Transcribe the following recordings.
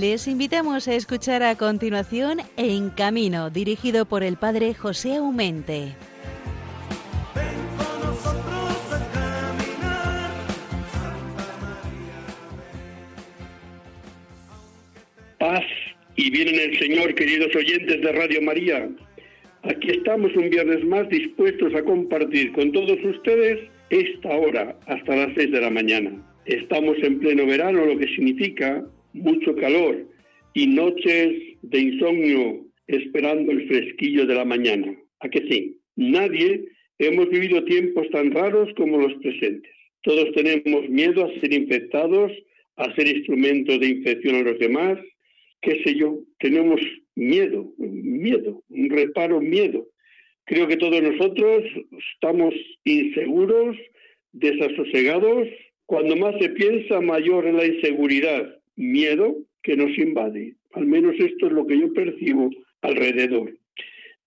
Les invitamos a escuchar a continuación En Camino, dirigido por el padre José Aumente. Paz y bien en el Señor, queridos oyentes de Radio María. Aquí estamos un viernes más dispuestos a compartir con todos ustedes esta hora hasta las seis de la mañana. Estamos en pleno verano, lo que significa mucho calor y noches de insomnio esperando el fresquillo de la mañana. ¿A que sí? Nadie hemos vivido tiempos tan raros como los presentes. Todos tenemos miedo a ser infectados, a ser instrumentos de infección a los demás, qué sé yo, tenemos miedo, miedo, un reparo, miedo. Creo que todos nosotros estamos inseguros, desasosegados. Cuando más se piensa, mayor es la inseguridad, miedo que nos invade. Al menos esto es lo que yo percibo alrededor.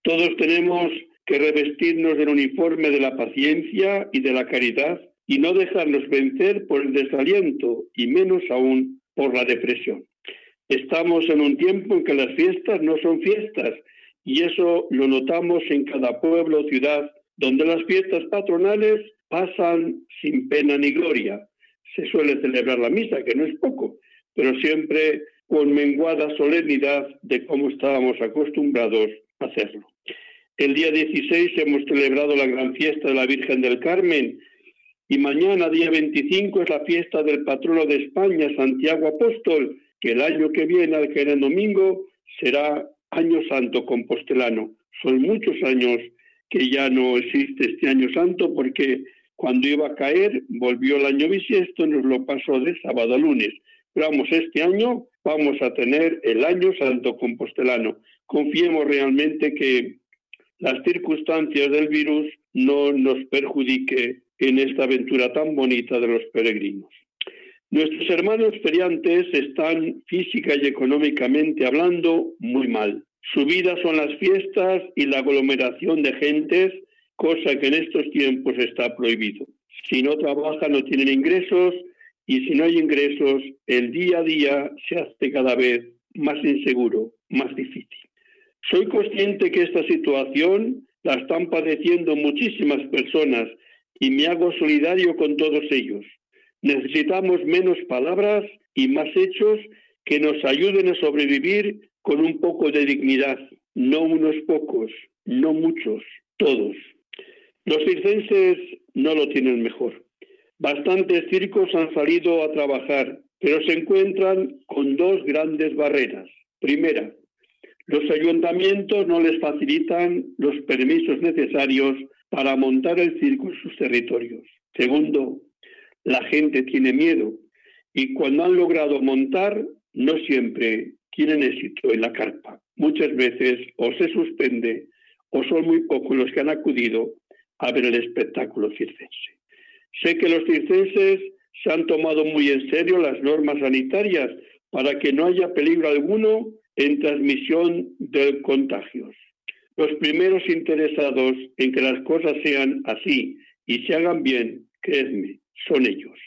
Todos tenemos que revestirnos del uniforme de la paciencia y de la caridad y no dejarnos vencer por el desaliento y menos aún por la depresión. Estamos en un tiempo en que las fiestas no son fiestas y eso lo notamos en cada pueblo o ciudad donde las fiestas patronales pasan sin pena ni gloria. Se suele celebrar la misa, que no es poco, pero siempre con menguada solemnidad de cómo estábamos acostumbrados a hacerlo. El día 16 hemos celebrado la gran fiesta de la Virgen del Carmen y mañana, día 25, es la fiesta del patrono de España, Santiago Apóstol, que el año que viene, al que era domingo, será año santo compostelano. Son muchos años que ya no existe este año santo porque cuando iba a caer volvió el año bisiesto y nos lo pasó de sábado a lunes. Vamos, este año vamos a tener el año santo compostelano. Confiemos realmente que las circunstancias del virus no nos perjudique en esta aventura tan bonita de los peregrinos. Nuestros hermanos feriantes están física y económicamente hablando muy mal. Su vida son las fiestas y la aglomeración de gentes, cosa que en estos tiempos está prohibido. Si no trabajan no tienen ingresos y si no hay ingresos, el día a día se hace cada vez más inseguro, más difícil. Soy consciente que esta situación la están padeciendo muchísimas personas y me hago solidario con todos ellos. Necesitamos menos palabras y más hechos que nos ayuden a sobrevivir con un poco de dignidad, no unos pocos, no muchos, todos. Los circenses no lo tienen mejor. Bastantes circos han salido a trabajar, pero se encuentran con dos grandes barreras. Primera, los ayuntamientos no les facilitan los permisos necesarios para montar el circo en sus territorios. Segundo, la gente tiene miedo y cuando han logrado montar, no siempre tienen éxito en la carpa. Muchas veces o se suspende o son muy pocos los que han acudido a ver el espectáculo circense. Sé que los circenses se han tomado muy en serio las normas sanitarias para que no haya peligro alguno en transmisión de contagios. Los primeros interesados en que las cosas sean así y se hagan bien, créeme, son ellos.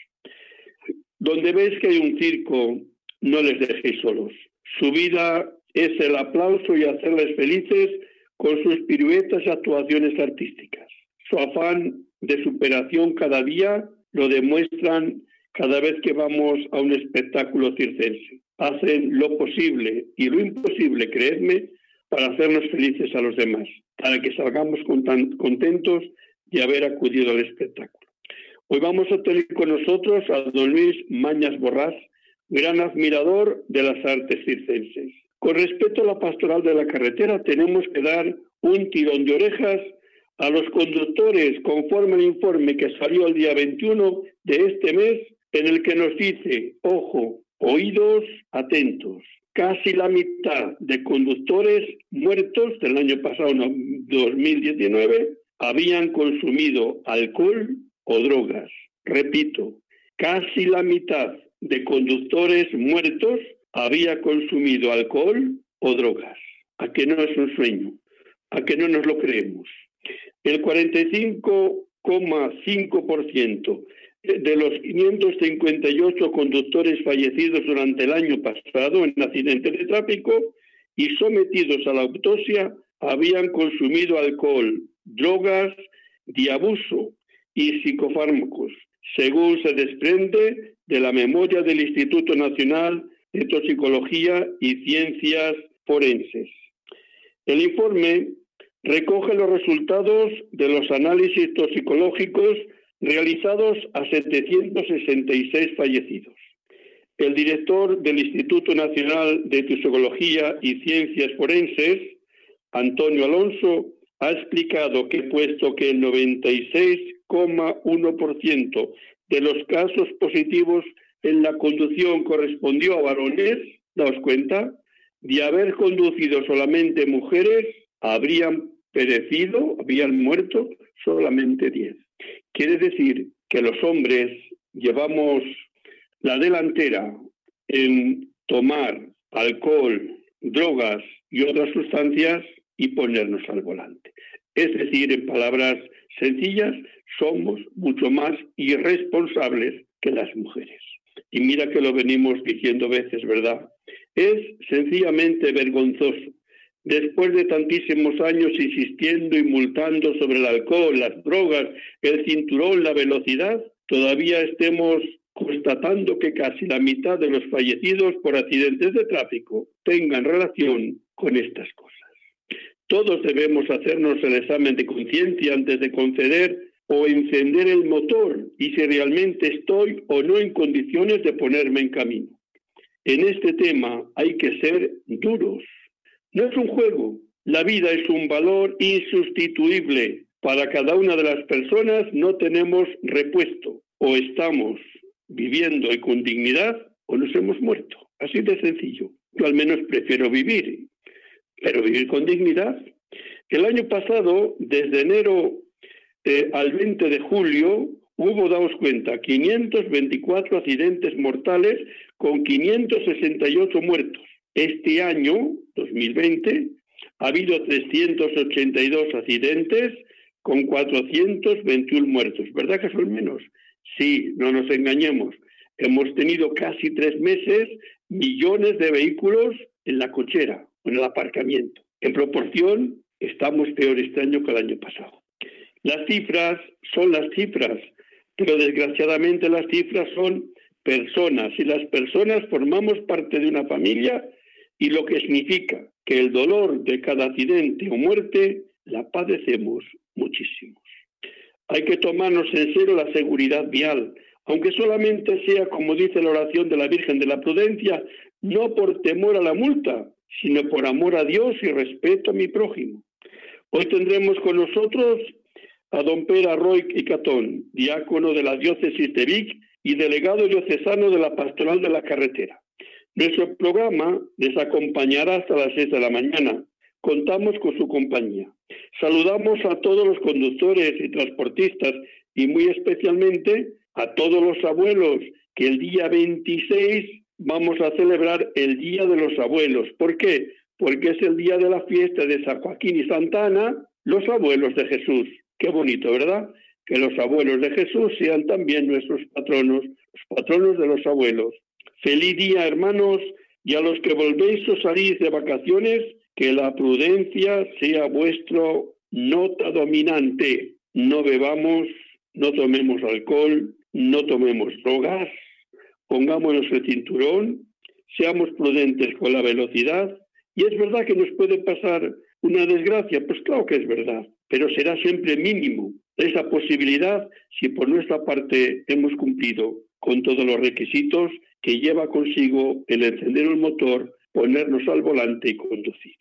Donde ves que hay un circo, no les dejéis solos. Su vida es el aplauso y hacerles felices con sus piruetas y actuaciones artísticas. Su afán de superación cada día lo demuestran cada vez que vamos a un espectáculo circense. Hacen lo posible y lo imposible, creedme, para hacernos felices a los demás, para que salgamos contentos de haber acudido al espectáculo. Hoy vamos a tener con nosotros a don Luis Mañas Borrás, gran admirador de las artes circenses. Con respecto a la pastoral de la carretera, tenemos que dar un tirón de orejas a los conductores conforme al informe que salió el día 21 de este mes, en el que nos dice, ojo, oídos atentos. Casi la mitad de conductores muertos del año pasado, 2019, habían consumido alcohol o drogas. Repito, casi la mitad de conductores muertos había consumido alcohol o drogas. ¿A que no es un sueño? ¿A que no nos lo creemos? El 45,5% de los 558 conductores fallecidos durante el año pasado en accidentes de tráfico y sometidos a la autopsia habían consumido alcohol, drogas de abuso y psicofármacos, según se desprende de la memoria del Instituto Nacional de Toxicología y Ciencias Forenses. El informe recoge los resultados de los análisis toxicológicos realizados a 766 fallecidos. El director del Instituto Nacional de Toxicología y Ciencias Forenses, Antonio Alonso, ha explicado que puesto que el 96,1% de los casos positivos en la conducción correspondió a varones, daos cuenta, de haber conducido solamente mujeres, habrían perecido, habían muerto solamente 10. Quiere decir que los hombres llevamos la delantera en tomar alcohol, drogas y otras sustancias y ponernos al volante. Es decir, en palabras sencillas, somos mucho más irresponsables que las mujeres. Y mira que lo venimos diciendo veces, ¿verdad? Es sencillamente vergonzoso. Después de tantísimos años insistiendo y multando sobre el alcohol, las drogas, el cinturón, la velocidad, todavía estemos constatando que casi la mitad de los fallecidos por accidentes de tráfico tengan relación con estas cosas. Todos debemos hacernos el examen de conciencia antes de conceder o encender el motor y si realmente estoy o no en condiciones de ponerme en camino. En este tema hay que ser duros. No es un juego, la vida es un valor insustituible. Para cada una de las personas no tenemos repuesto. O estamos viviendo y con dignidad o nos hemos muerto. Así de sencillo. Yo al menos prefiero vivir, pero vivir con dignidad. El año pasado, desde enero eh, al 20 de julio, hubo, daos cuenta, 524 accidentes mortales con 568 muertos. Este año, 2020, ha habido 382 accidentes con 421 muertos. ¿Verdad que son menos? Sí, no nos engañemos. Hemos tenido casi tres meses millones de vehículos en la cochera, en el aparcamiento. En proporción, estamos peor este año que el año pasado. Las cifras son las cifras, pero desgraciadamente las cifras son personas y las personas formamos parte de una familia y lo que significa que el dolor de cada accidente o muerte la padecemos muchísimos. Hay que tomarnos en serio la seguridad vial, aunque solamente sea, como dice la oración de la Virgen de la Prudencia, no por temor a la multa, sino por amor a Dios y respeto a mi prójimo. Hoy tendremos con nosotros a don Pera Roy y Catón, diácono de la diócesis de Vic y delegado diocesano de la Pastoral de la Carretera. Nuestro programa les acompañará hasta las seis de la mañana. Contamos con su compañía. Saludamos a todos los conductores y transportistas y muy especialmente a todos los abuelos que el día 26 vamos a celebrar el Día de los Abuelos. ¿Por qué? Porque es el día de la fiesta de San Joaquín y Santana, los abuelos de Jesús. Qué bonito, ¿verdad? Que los abuelos de Jesús sean también nuestros patronos, los patronos de los abuelos. Feliz día, hermanos, y a los que volvéis o salís de vacaciones, que la prudencia sea vuestro nota dominante. No bebamos, no tomemos alcohol, no tomemos drogas, pongámonos el cinturón, seamos prudentes con la velocidad. Y es verdad que nos puede pasar una desgracia, pues claro que es verdad, pero será siempre mínimo esa posibilidad si por nuestra parte hemos cumplido con todos los requisitos que lleva consigo el encender un motor, ponernos al volante y conducir.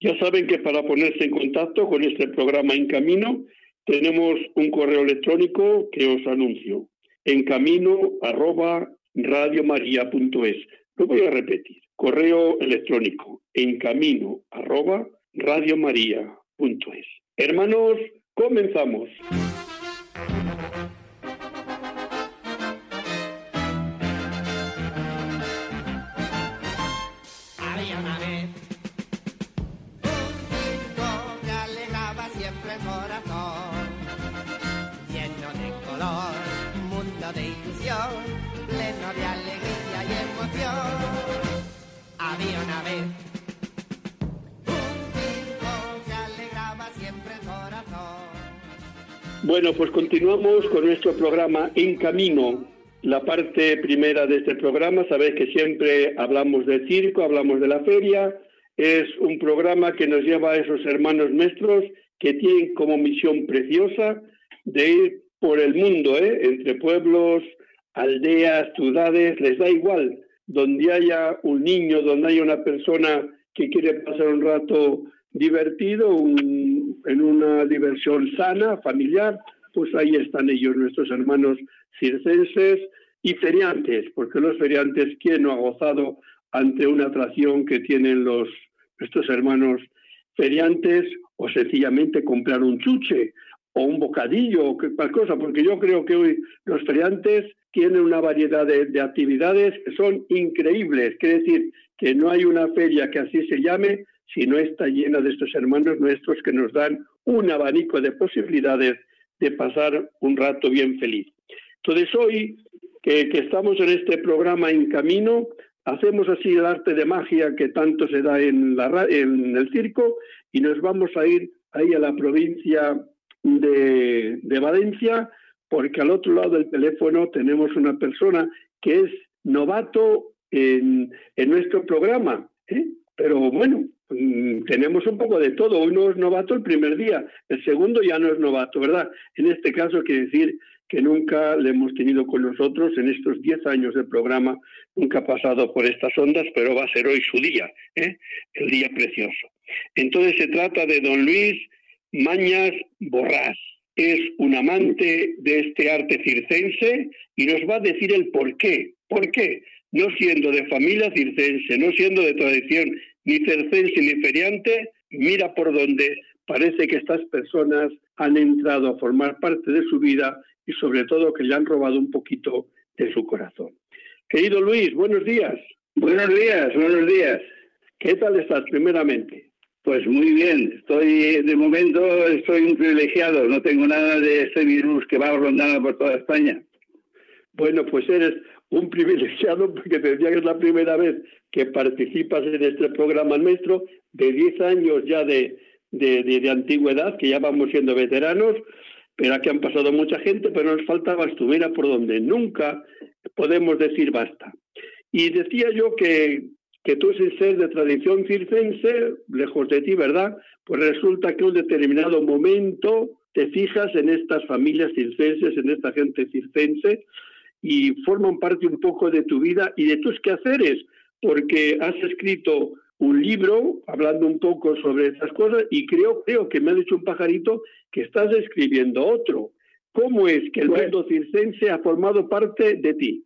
Ya saben que para ponerse en contacto con este programa En Camino tenemos un correo electrónico que os anuncio en camino. Lo voy a repetir. Correo electrónico en camino. Hermanos, comenzamos. Mundo de ilusión, pleno de alegría y emoción. Había una vez. Bueno, pues continuamos con nuestro programa En Camino. La parte primera de este programa, sabéis que siempre hablamos del circo, hablamos de la feria. Es un programa que nos lleva a esos hermanos nuestros que tienen como misión preciosa de ir por el mundo, ¿eh? entre pueblos, aldeas, ciudades, les da igual, donde haya un niño, donde haya una persona que quiere pasar un rato divertido, en una diversión sana, familiar, pues ahí están ellos, nuestros hermanos circenses y feriantes, porque los feriantes, ¿quién no ha gozado ante una atracción que tienen los nuestros hermanos feriantes o sencillamente comprar un chuche o un bocadillo o cualquier cosa, porque yo creo que hoy los feriantes tienen una variedad de, actividades que son increíbles. Quiere decir que no hay una feria que así se llame si no está llena de estos hermanos nuestros que nos dan un abanico de posibilidades de pasar un rato bien feliz. Entonces hoy que, estamos en este programa en camino, hacemos así el arte de magia que tanto se da en, la, en el circo y nos vamos a ir ahí a la provincia de, de Valencia porque al otro lado del teléfono tenemos una persona que es novato en, en nuestro programa. ¿eh? Pero bueno, mm, tenemos un poco de todo. Uno es novato el primer día, el segundo ya no es novato, ¿verdad? En este caso quiere decir que nunca le hemos tenido con nosotros en estos 10 años del programa, nunca ha pasado por estas ondas, pero va a ser hoy su día, ¿eh? el día precioso. Entonces se trata de don Luis Mañas Borrás es un amante de este arte circense y nos va a decir el por qué. ¿Por qué? No siendo de familia circense, no siendo de tradición ni circense ni feriante, mira por dónde parece que estas personas han entrado a formar parte de su vida y sobre todo que le han robado un poquito de su corazón. Querido Luis, buenos días. Buenos días, buenos días. ¿Qué tal estás primeramente? Pues muy bien, estoy de momento estoy un privilegiado, no tengo nada de este virus que va rondando por toda España. Bueno, pues eres un privilegiado porque te decía que es la primera vez que participas en este programa nuestro de 10 años ya de, de, antigüedad, que ya vamos siendo veteranos, pero aquí han pasado mucha gente, pero nos faltaba estuviera por donde nunca podemos decir basta. Y decía yo que que tú sin ser de tradición circense, lejos de ti, ¿verdad? Pues resulta que en un determinado momento te fijas en estas familias circenses, en esta gente circense, y forman parte un poco de tu vida y de tus quehaceres, porque has escrito un libro hablando un poco sobre estas cosas y creo, creo que me ha dicho un pajarito que estás escribiendo otro. ¿Cómo es que el mundo circense ha formado parte de ti?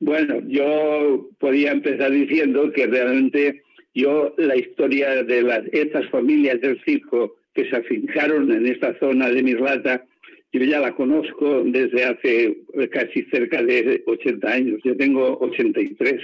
Bueno, yo podía empezar diciendo que realmente yo la historia de las, estas familias del circo que se afincaron en esta zona de Mirlata, yo ya la conozco desde hace casi cerca de 80 años. Yo tengo 83.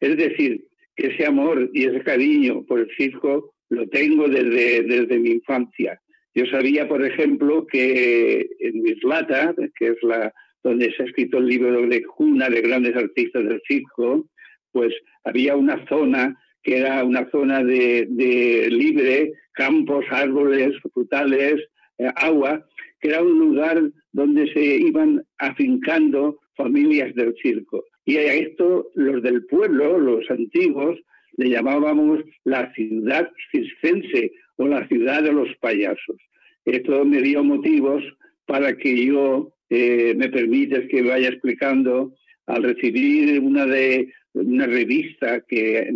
Es decir, que ese amor y ese cariño por el circo lo tengo desde, desde mi infancia. Yo sabía, por ejemplo, que en Mirlata, que es la, donde se ha escrito el libro de cuna de grandes artistas del circo, pues había una zona que era una zona de, libre, campos, árboles, frutales, eh, agua, que era un lugar donde se iban afincando familias del circo. Y a esto los del pueblo, los antiguos, le llamábamos la ciudad circense o la ciudad de los payasos. Esto me dio motivos para que yo me permites que vaya explicando, al recibir una de una revista que,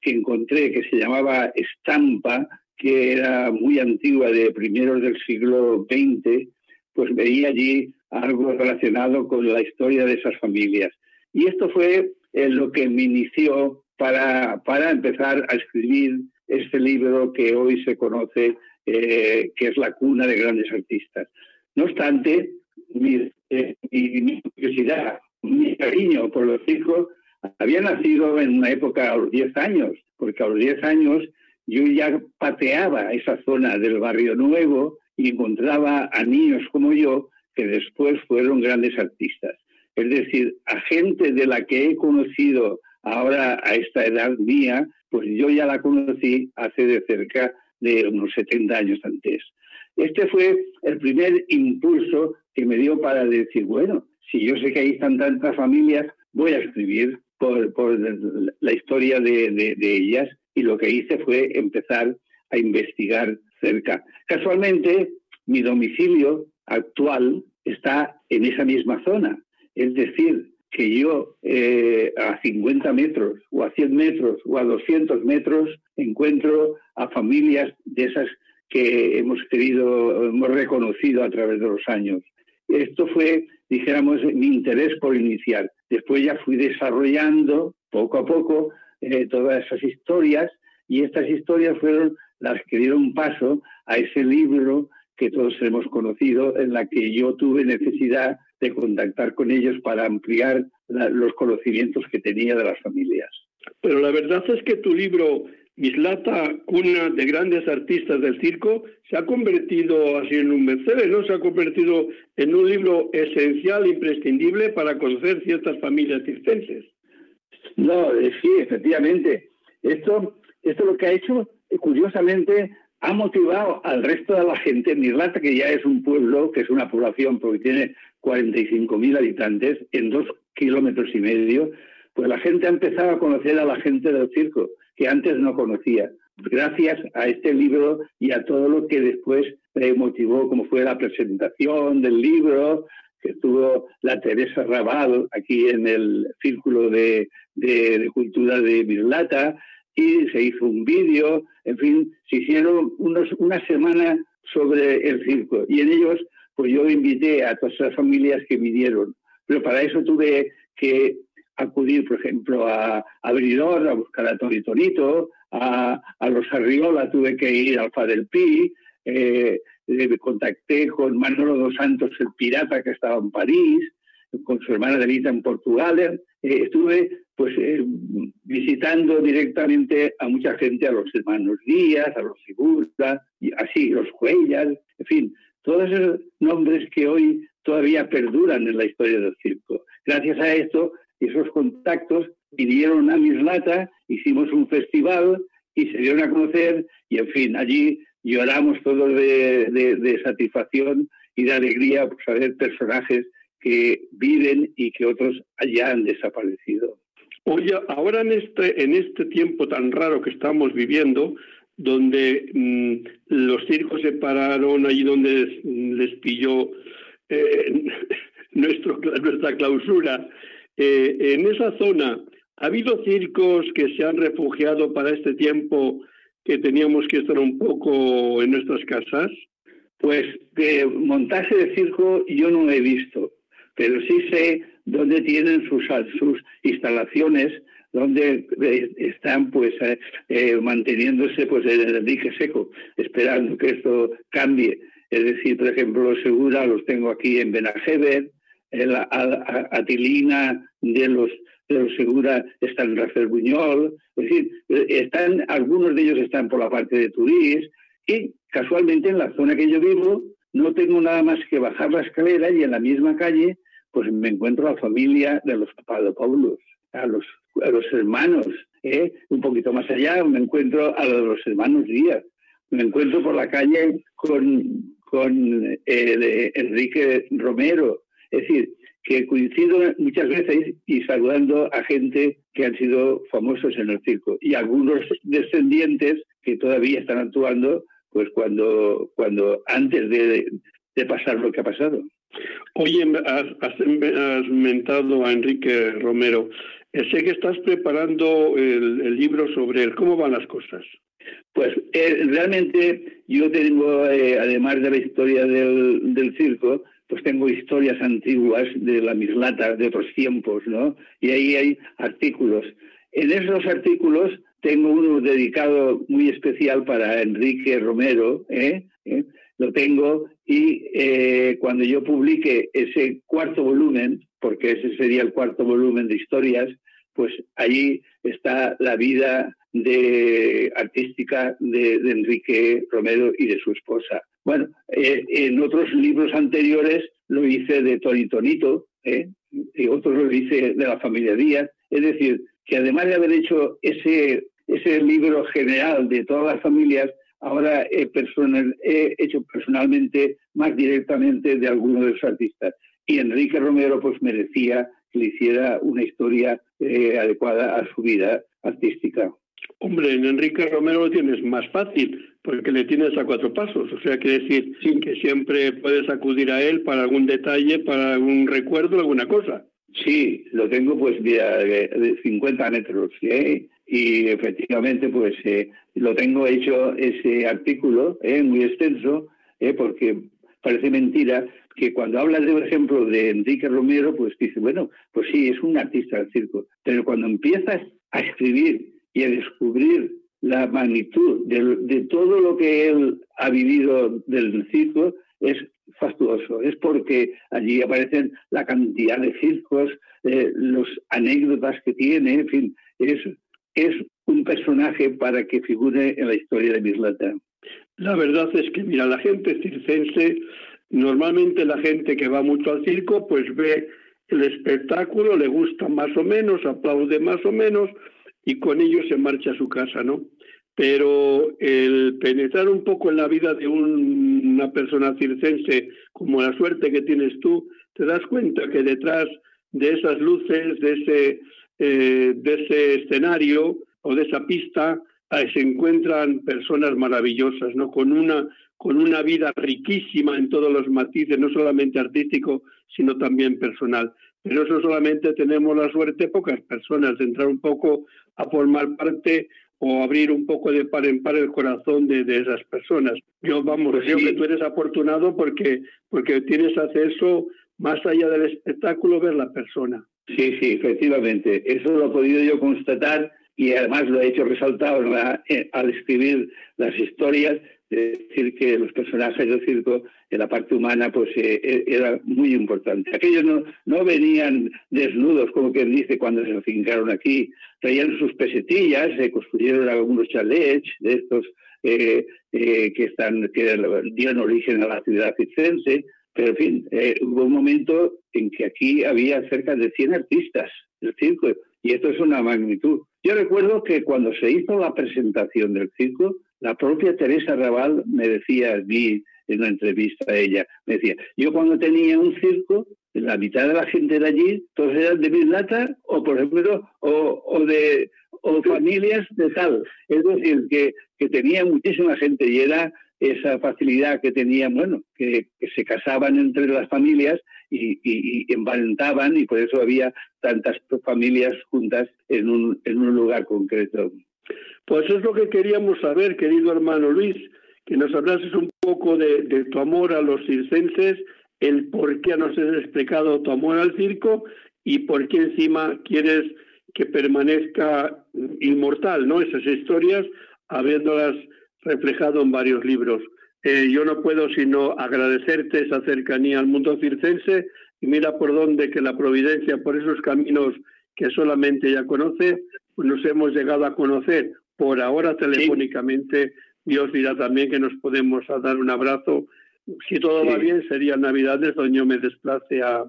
que encontré que se llamaba Estampa, que era muy antigua, de primeros del siglo XX, pues veía allí algo relacionado con la historia de esas familias. Y esto fue eh, lo que me inició para, para empezar a escribir este libro que hoy se conoce, eh, que es la cuna de grandes artistas. No obstante, eh, mi, curiosidad, mi cariño por los hijos había nacido en una época a los 10 años, porque a los 10 años yo ya pateaba esa zona del barrio nuevo y encontraba a niños como yo que después fueron grandes artistas. Es decir, a gente de la que he conocido ahora a esta edad mía, pues yo ya la conocí hace de cerca de unos 70 años antes. Este fue el primer impulso que me dio para decir, bueno, si yo sé que ahí están tantas familias, voy a escribir por, la historia de, ellas y lo que hice fue empezar a investigar cerca. Casualmente, mi domicilio actual está en esa misma zona, es decir, que yo eh, a 50 metros o a 100 metros o a 200 metros encuentro a familias de esas que hemos querido, hemos reconocido a través de los años. Esto fue, dijéramos, mi interés por iniciar. Después ya fui desarrollando poco a poco eh, todas esas historias y estas historias fueron las que dieron paso a ese libro que todos hemos conocido, en la que yo tuve necesidad de contactar con ellos para ampliar los conocimientos que tenía de las familias. Pero la verdad es que tu libro, Mislata, cuna de grandes artistas del circo, se ha convertido así en un bestseller, ¿no? Se ha convertido en un libro esencial, imprescindible para conocer ciertas familias circenses. No, eh, sí, efectivamente. Esto, esto lo que ha hecho, curiosamente, ha motivado al resto de la gente en Irlanda, que ya es un pueblo, que es una población, porque tiene 45.000 habitantes, en dos kilómetros y medio, pues la gente ha empezado a conocer a la gente del circo, que antes no conocía. Gracias a este libro y a todo lo que después motivó, como fue la presentación del libro, que estuvo la Teresa Raval aquí en el Círculo de, de Cultura de Mirlata, y se hizo un vídeo, en fin, se hicieron unos, una semana sobre el circo y en ellos pues yo invité a todas las familias que vinieron, pero para eso tuve que acudir, por ejemplo, a, a Bridor, a buscar a Tony Tonito, a, a los Arriola tuve que ir al Padel Pi, eh, me contacté con Manolo dos Santos, el pirata que estaba en París, con su hermana Delita en Portugal. Eh, estuve pues eh, visitando directamente a mucha gente, a los hermanos Díaz, a los Sigurda, y así, los Huellas, en fin, todos esos nombres que hoy todavía perduran en la historia del circo. Gracias a esto, esos contactos vinieron a Mislata, hicimos un festival y se dieron a conocer y, en fin, allí lloramos todos de, satisfacción y de alegría por saber personajes que viven y que otros ya han desaparecido. Oye, ahora en este, en este tiempo tan raro que estamos viviendo, donde mm, los circos se pararon, allí donde les pilló eh, nuestro, nuestra clausura, eh, en esa zona, ¿ha habido circos que se han refugiado para este tiempo que teníamos que estar un poco en nuestras casas? Pues de montaje de circo yo no he visto, pero sí sé dónde tienen sus, sus instalaciones, donde eh, están pues eh, manteniéndose pues en el dique seco, esperando que esto cambie. Es decir, por ejemplo, Segura los tengo aquí en Benajever, la Atilina de los, de los Segura está en Rafael Buñol, es decir, están, algunos de ellos están por la parte de Turís y casualmente en la zona que yo vivo no tengo nada más que bajar la escalera y en la misma calle pues me encuentro a la familia de los Papadopoulos, a los, a los hermanos, ¿eh? un poquito más allá me encuentro a los hermanos Díaz, me encuentro por la calle con, con eh, Enrique Romero, es decir, que coincido muchas veces y saludando a gente que han sido famosos en el circo y algunos descendientes que todavía están actuando pues cuando, cuando antes de, pasar lo que ha pasado. Oye, has, has, mentado a Enrique Romero. Eh, sé que estás preparando el, libro sobre él. ¿Cómo van las cosas? Pues eh, realmente yo tengo, eh, además de la historia del, del circo, pues tengo historias antiguas de la mislata de otros tiempos, ¿no? Y ahí hay artículos. En esos artículos tengo uno dedicado muy especial para Enrique Romero, ¿eh? ¿Eh? lo tengo y eh, cuando yo publique ese cuarto volumen, porque ese sería el cuarto volumen de historias, pues allí está la vida artística de, Enrique Romero y de su esposa. Bueno, eh, en otros libros anteriores lo hice de Tony Tonito, ¿eh? y otros lo dice de la familia Díaz. Es decir, que además de haber hecho ese, ese libro general de todas las familias, ahora he hecho personalmente más directamente de algunos de los artistas. Y Enrique Romero pues merecía que le hiciera una historia eh, adecuada a su vida artística. Hombre, en Enrique Romero lo tienes más fácil, porque le tienes a cuatro pasos. O sea, quiere decir que siempre puedes acudir a él para algún detalle, para algún recuerdo, alguna cosa. Sí, lo tengo pues de, 50 metros, ¿eh? y efectivamente pues eh, lo tengo hecho ese artículo ¿eh? muy extenso, ¿eh? porque parece mentira que cuando hablas, de, por ejemplo, de Enrique Romero, pues dice, bueno, pues sí, es un artista del circo, pero cuando empiezas a escribir y a descubrir la magnitud de, todo lo que él ha vivido del circo, es fastuoso. Es porque allí aparecen la cantidad de circos, eh, los anécdotas que tiene, en fin, es, es un personaje para que figure en la historia de Mislata. La verdad es que, mira, la gente circense, normalmente la gente que va mucho al circo, pues ve el espectáculo, le gusta más o menos, aplaude más o menos, y con ello se marcha a su casa, ¿no? Pero el penetrar un poco en la vida de una persona circense, como la suerte que tienes tú, te das cuenta que detrás de esas luces, de ese, eh, de ese escenario o de esa pista, se encuentran personas maravillosas, ¿no? Con una, con una vida riquísima en todos los matices, no solamente artístico, sino también personal. Pero eso solamente tenemos la suerte, pocas personas, de entrar un poco a formar parte o abrir un poco de par en par el corazón de, esas personas. Yo, vamos, pues creo que tú eres afortunado porque, porque tienes acceso más allá del espectáculo, ver la persona. Sí, sí, efectivamente. Eso lo he podido yo constatar y además lo he hecho resaltado eh, al escribir las historias decir que los personajes del circo en la parte humana pues eh, eh, era muy importante. Aquellos no, no venían desnudos, como quien dice, cuando se afincaron aquí, traían sus pesetillas, se construyeron algunos chalets de estos eh, que, están, que dieron origen a la ciudad circense, pero en fin, hubo un momento en que aquí había cerca de 100 artistas del circo, y esto es una magnitud. Yo recuerdo que cuando se hizo la presentación del circo, la propia Teresa Raval me decía, vi en una entrevista a ella, me decía, yo cuando tenía un circo, la mitad de la gente de allí, todos eran de Mislata o, por ejemplo, o, de o familias de tal. Es decir, que, que tenía muchísima gente y era esa facilidad que tenían, bueno, que, se casaban entre las familias y, y, y, emparentaban y por eso había tantas familias juntas en un, en un lugar concreto. Pues es lo que queríamos saber, querido hermano Luis, que nos hablases un poco de, tu amor a los circenses, el por qué nos has explicado tu amor al circo y por qué encima quieres que permanezca inmortal, ¿no? Esas historias, habiéndolas reflejado en varios libros. Eh, yo no puedo sino agradecerte esa cercanía al mundo circense y mira por dónde que la providencia, por esos caminos que solamente ella conoce, pues nos hemos llegado a conocer por ahora telefónicamente. Dios dirá también que nos podemos dar un abrazo. Si todo va bien, sería Navidades donde yo me desplace a,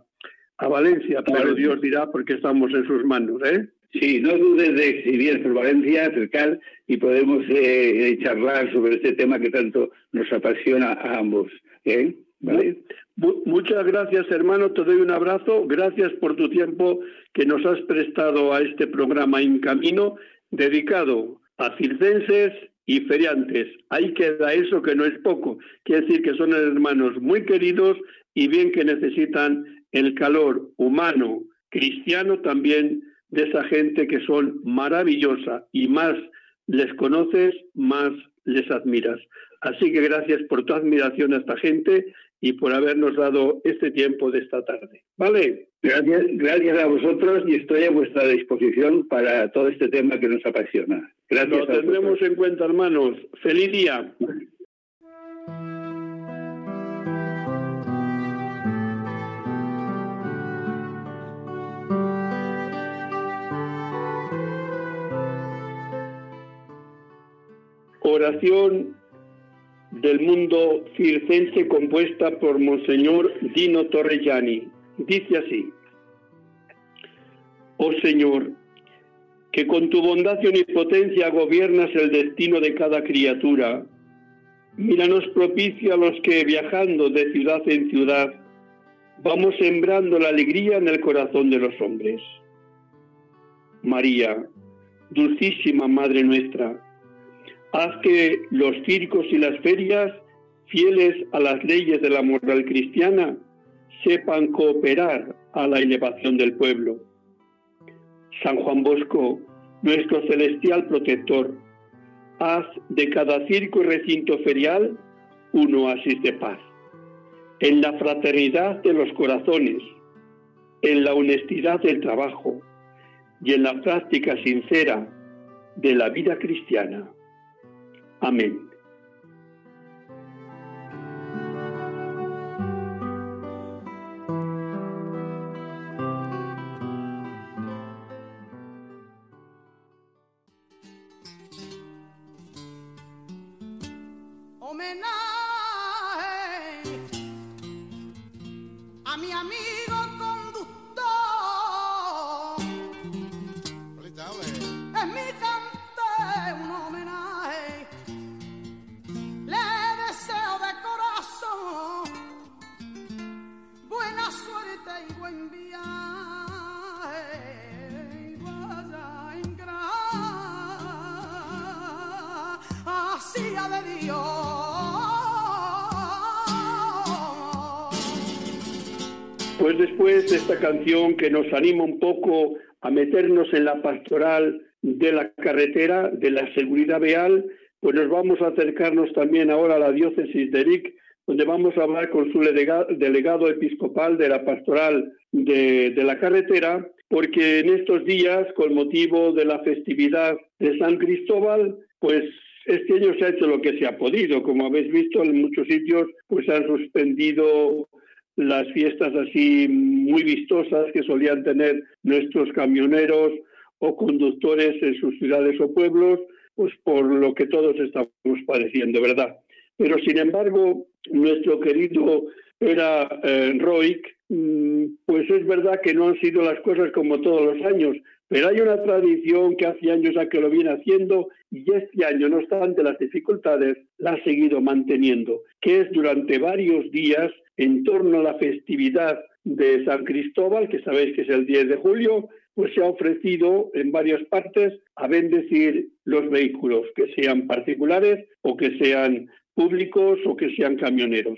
a Valencia, pero Dios dirá porque estamos en sus manos, ¿eh? Sí, no dudes de si vienes por Valencia, acercar y podemos eh, charlar sobre este tema que tanto nos apasiona a ambos. ¿eh? ¿Vale? Muchas gracias, hermano. Te doy un abrazo. Gracias por tu tiempo que nos has prestado a este programa En Camino, dedicado a circenses y feriantes. Ahí queda eso que no es poco. Quiere decir que son hermanos muy queridos y bien que necesitan el calor humano, cristiano también, de esa gente que son maravillosa y más les conoces, más les admiras. Así que gracias por tu admiración a esta gente y por habernos dado este tiempo de esta tarde. ¿Vale? Gracias, gracias a vosotros y estoy a vuestra disposición para todo este tema que nos apasiona. Gracias. Lo tendremos en cuenta, hermanos. Feliz día. Oración del mundo circense compuesta por Monseñor Dino Torrellani. Dice así, Oh Señor, que con tu bondad y omnipotencia gobiernas el destino de cada criatura. Míranos propicio a los que viajando de ciudad en ciudad vamos sembrando la alegría en el corazón de los hombres. María, dulcísima Madre nuestra, haz que los circos y las ferias, fieles a las leyes de la moral cristiana, sepan cooperar a la elevación del pueblo. San Juan Bosco, nuestro celestial protector, haz de cada circo y recinto ferial un oasis de paz, en la fraternidad de los corazones, en la honestidad del trabajo y en la práctica sincera de la vida cristiana. Amén. Canción que nos anima un poco a meternos en la pastoral de la carretera, de la seguridad vial, pues nos vamos a acercarnos también ahora a la diócesis de Eric, donde vamos a hablar con su delegado episcopal de la pastoral de, de la carretera, porque en estos días, con motivo de la festividad de San Cristóbal, pues este año se ha hecho lo que se ha podido. Como habéis visto, en muchos sitios pues han suspendido las fiestas así muy vistosas que solían tener nuestros camioneros o conductores en sus ciudades o pueblos, pues por lo que todos estamos padeciendo, ¿verdad? Pero sin embargo, nuestro querido era eh, Roig, mm, pues es verdad que no han sido las cosas como todos los años, pero hay una tradición que hace años a que lo viene haciendo y este año, no obstante las dificultades, la ha seguido manteniendo, que es durante varios días en torno a la festividad de San Cristóbal, que sabéis que es el 10 de julio, pues se ha ofrecido en varias partes a bendecir los vehículos, que sean particulares o que sean públicos o que sean camioneros.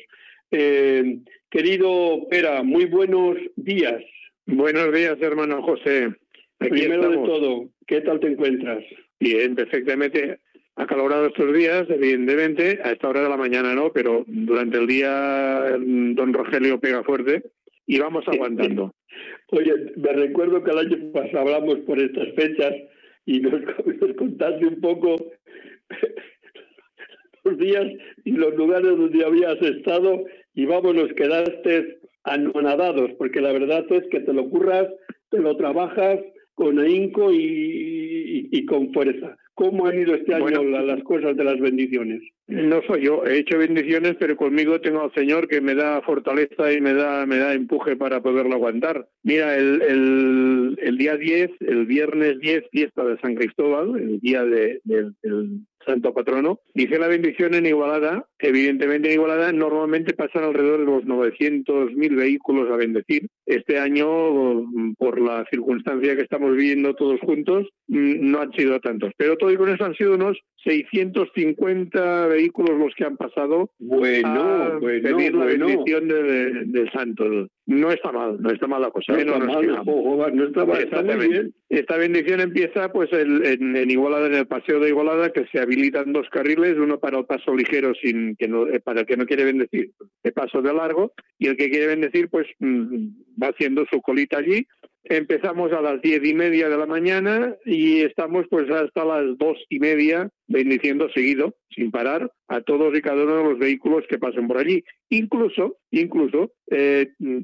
Eh, querido Pera, muy buenos días. Buenos días, hermano José. Primero de todo, ¿qué tal te encuentras? Bien, perfectamente acalorado estos días, evidentemente, a esta hora de la mañana no, pero durante el día don Rogelio pega fuerte y vamos aguantando. Oye, me recuerdo que el año pasado hablamos por estas fechas y nos, contaste un poco los días y los lugares donde habías estado y vamos, nos quedaste anonadados, porque la verdad es que te lo curras, te lo trabajas con ahínco y, con fuerza. ¿Cómo han ido este año las cosas de las bendiciones? No soy yo, he hecho bendiciones, pero conmigo tengo al Señor que me da fortaleza y me da, me da empuje para poderlo aguantar. Mira, el, el, el día 10, el viernes 10, fiesta de San Cristóbal, el día de, del santo patrono. Dice la bendición en Igualada, evidentemente en Igualada normalmente pasan alrededor de los 900.000 vehículos a bendecir. Este año, por la circunstancia que estamos viviendo todos juntos, mm, no han sido tantos. Pero todo y con eso han sido unos 650 vehículos los que han pasado bueno, a bueno, pedir la bueno. bendición del de, santo. No está mal, no está mal la cosa. No ¿eh? está mal, ojo, no está mal, está muy bien. Esta bendición empieza pues el- en, en Igualada, en el paseo de Igualada, que se habilitan dos carriles, uno para el paso ligero sin que no, eh, para el que no quiere bendecir, el paso de largo, y el que quiere bendecir pues mm, va haciendo su colita allí. Empezamos a las diez y media de la mañana y estamos pues hasta las dos y media bendiciendo seguido, sin parar, a todos y cada uno de los vehículos que pasen por allí. Incluso, incluso, eh, mm,